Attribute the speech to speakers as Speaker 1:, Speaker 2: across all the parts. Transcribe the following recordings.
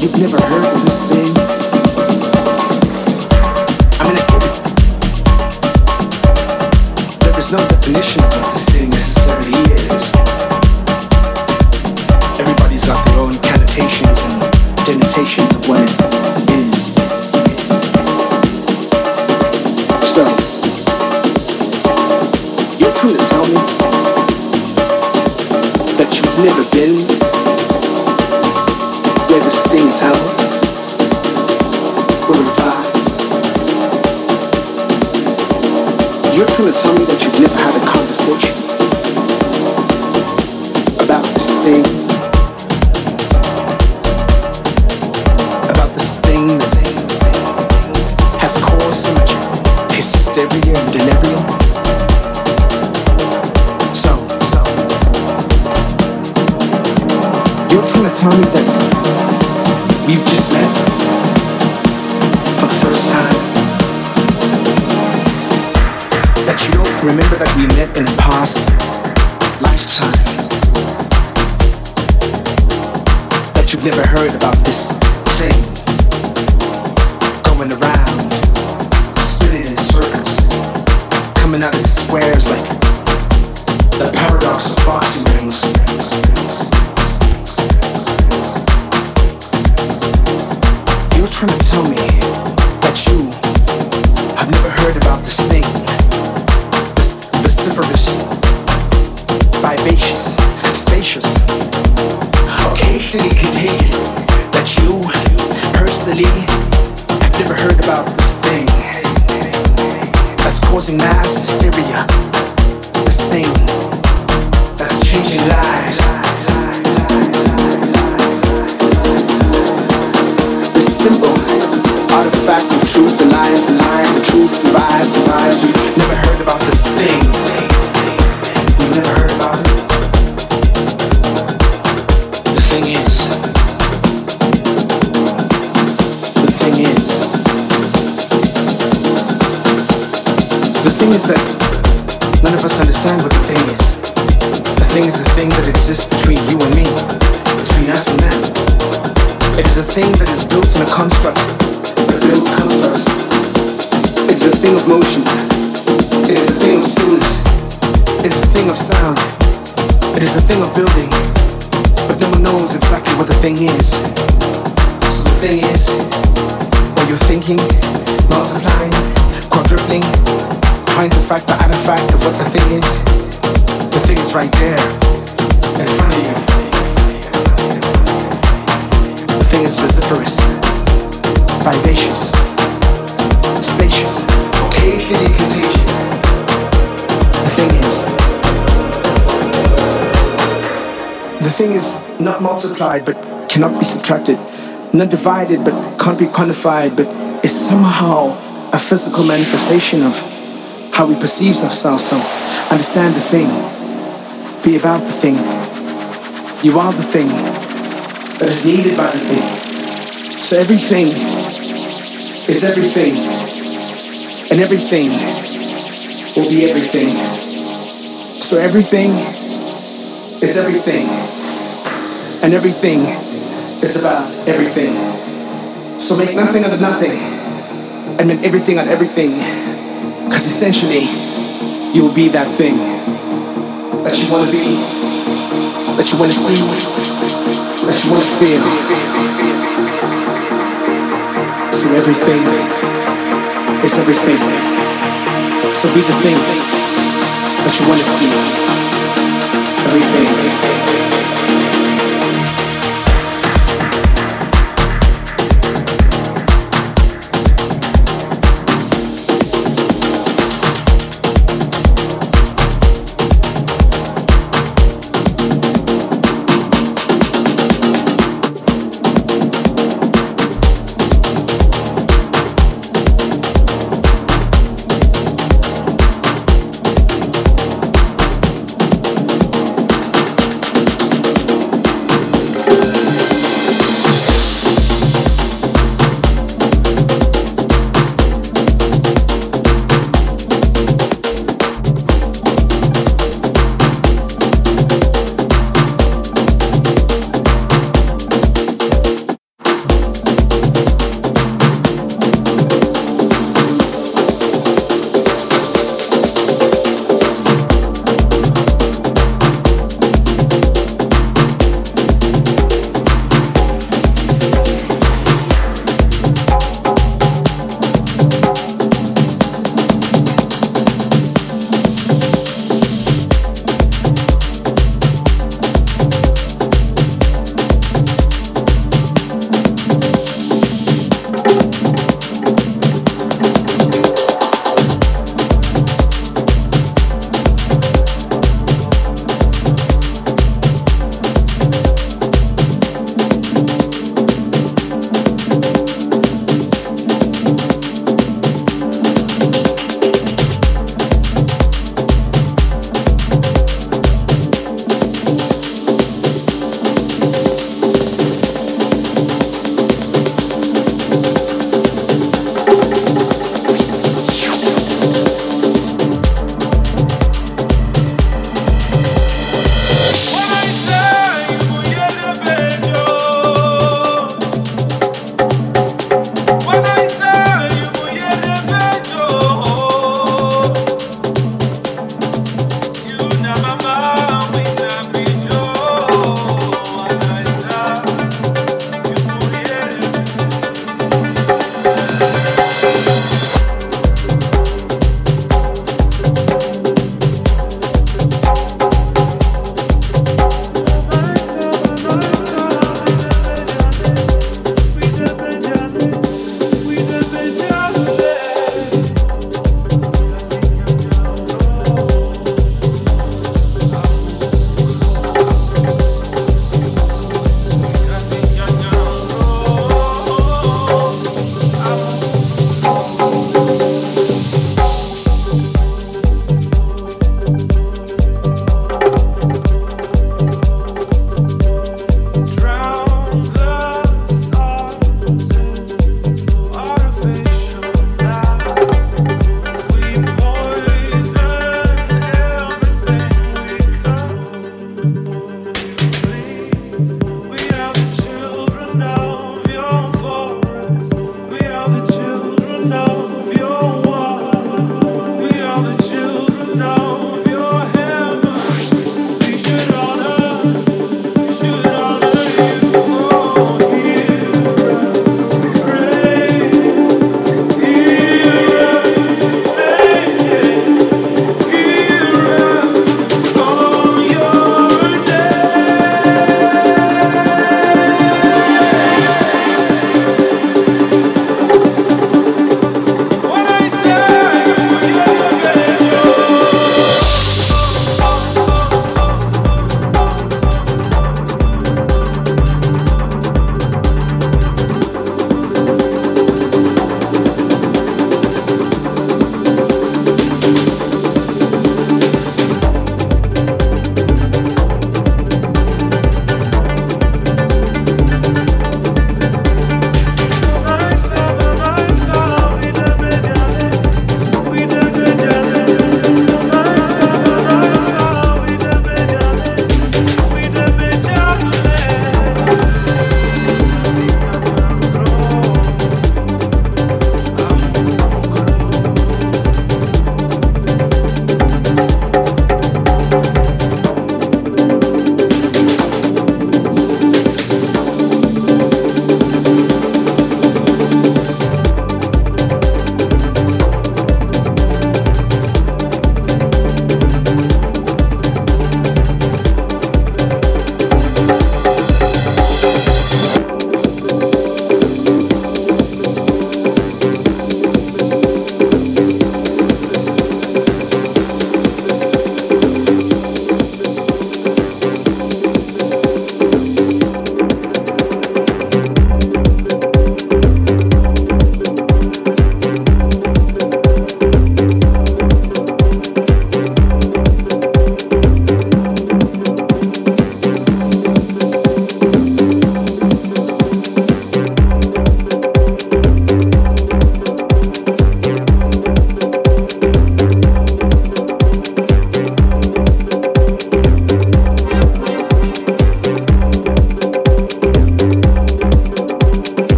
Speaker 1: You've never heard of this thing? I there is no definition of this. thing is not multiplied but cannot be subtracted, not divided but can't be quantified, but is somehow a physical manifestation of how we perceive ourselves. So understand the thing, be about the thing. You are the thing that is needed by the thing. So everything is everything, and everything will be everything. So everything is everything and everything is about everything. So make nothing out of nothing and make everything out of everything because essentially you will be that thing that you want to be, that you want to see, that you want to feel. So everything is everything. So be the thing that you want to feel. Everything.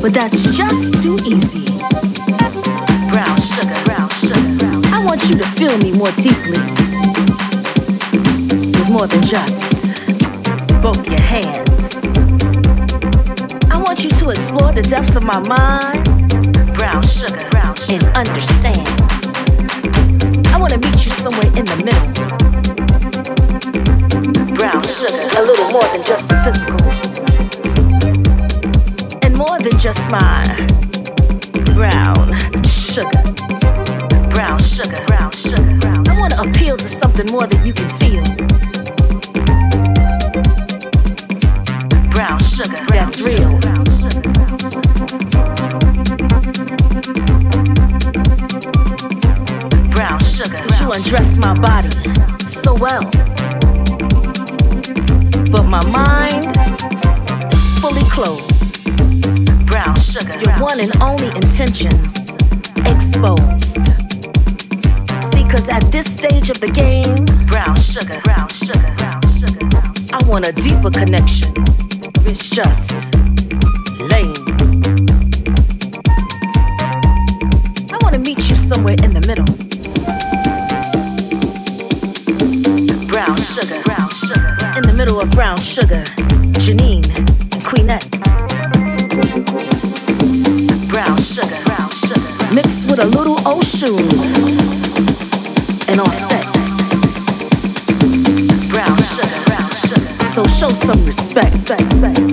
Speaker 2: But that's just too easy. Brown sugar, brown sugar, I want you to feel me more deeply. With more than just both your hands. I want you to explore the depths of my mind. Brown sugar, brown sugar. and understand. I want to meet you somewhere in the middle sugar, a little more than just the physical, and more than just my brown sugar, brown sugar, brown sugar. I want to appeal to something more than you can feel. Brown sugar, that's real. Brown sugar, you undress my body so well but my mind is fully clothed. Brown sugar, your one and only intentions exposed. See, cause at this stage of the game, brown sugar, brown sugar, brown sugar, brown sugar. I want a deeper connection. It's just Sugar, Janine, and Queenette. Brown sugar, brown sugar, mixed with a little Oshun and offset. Brown sugar, brown sugar. So show some respect.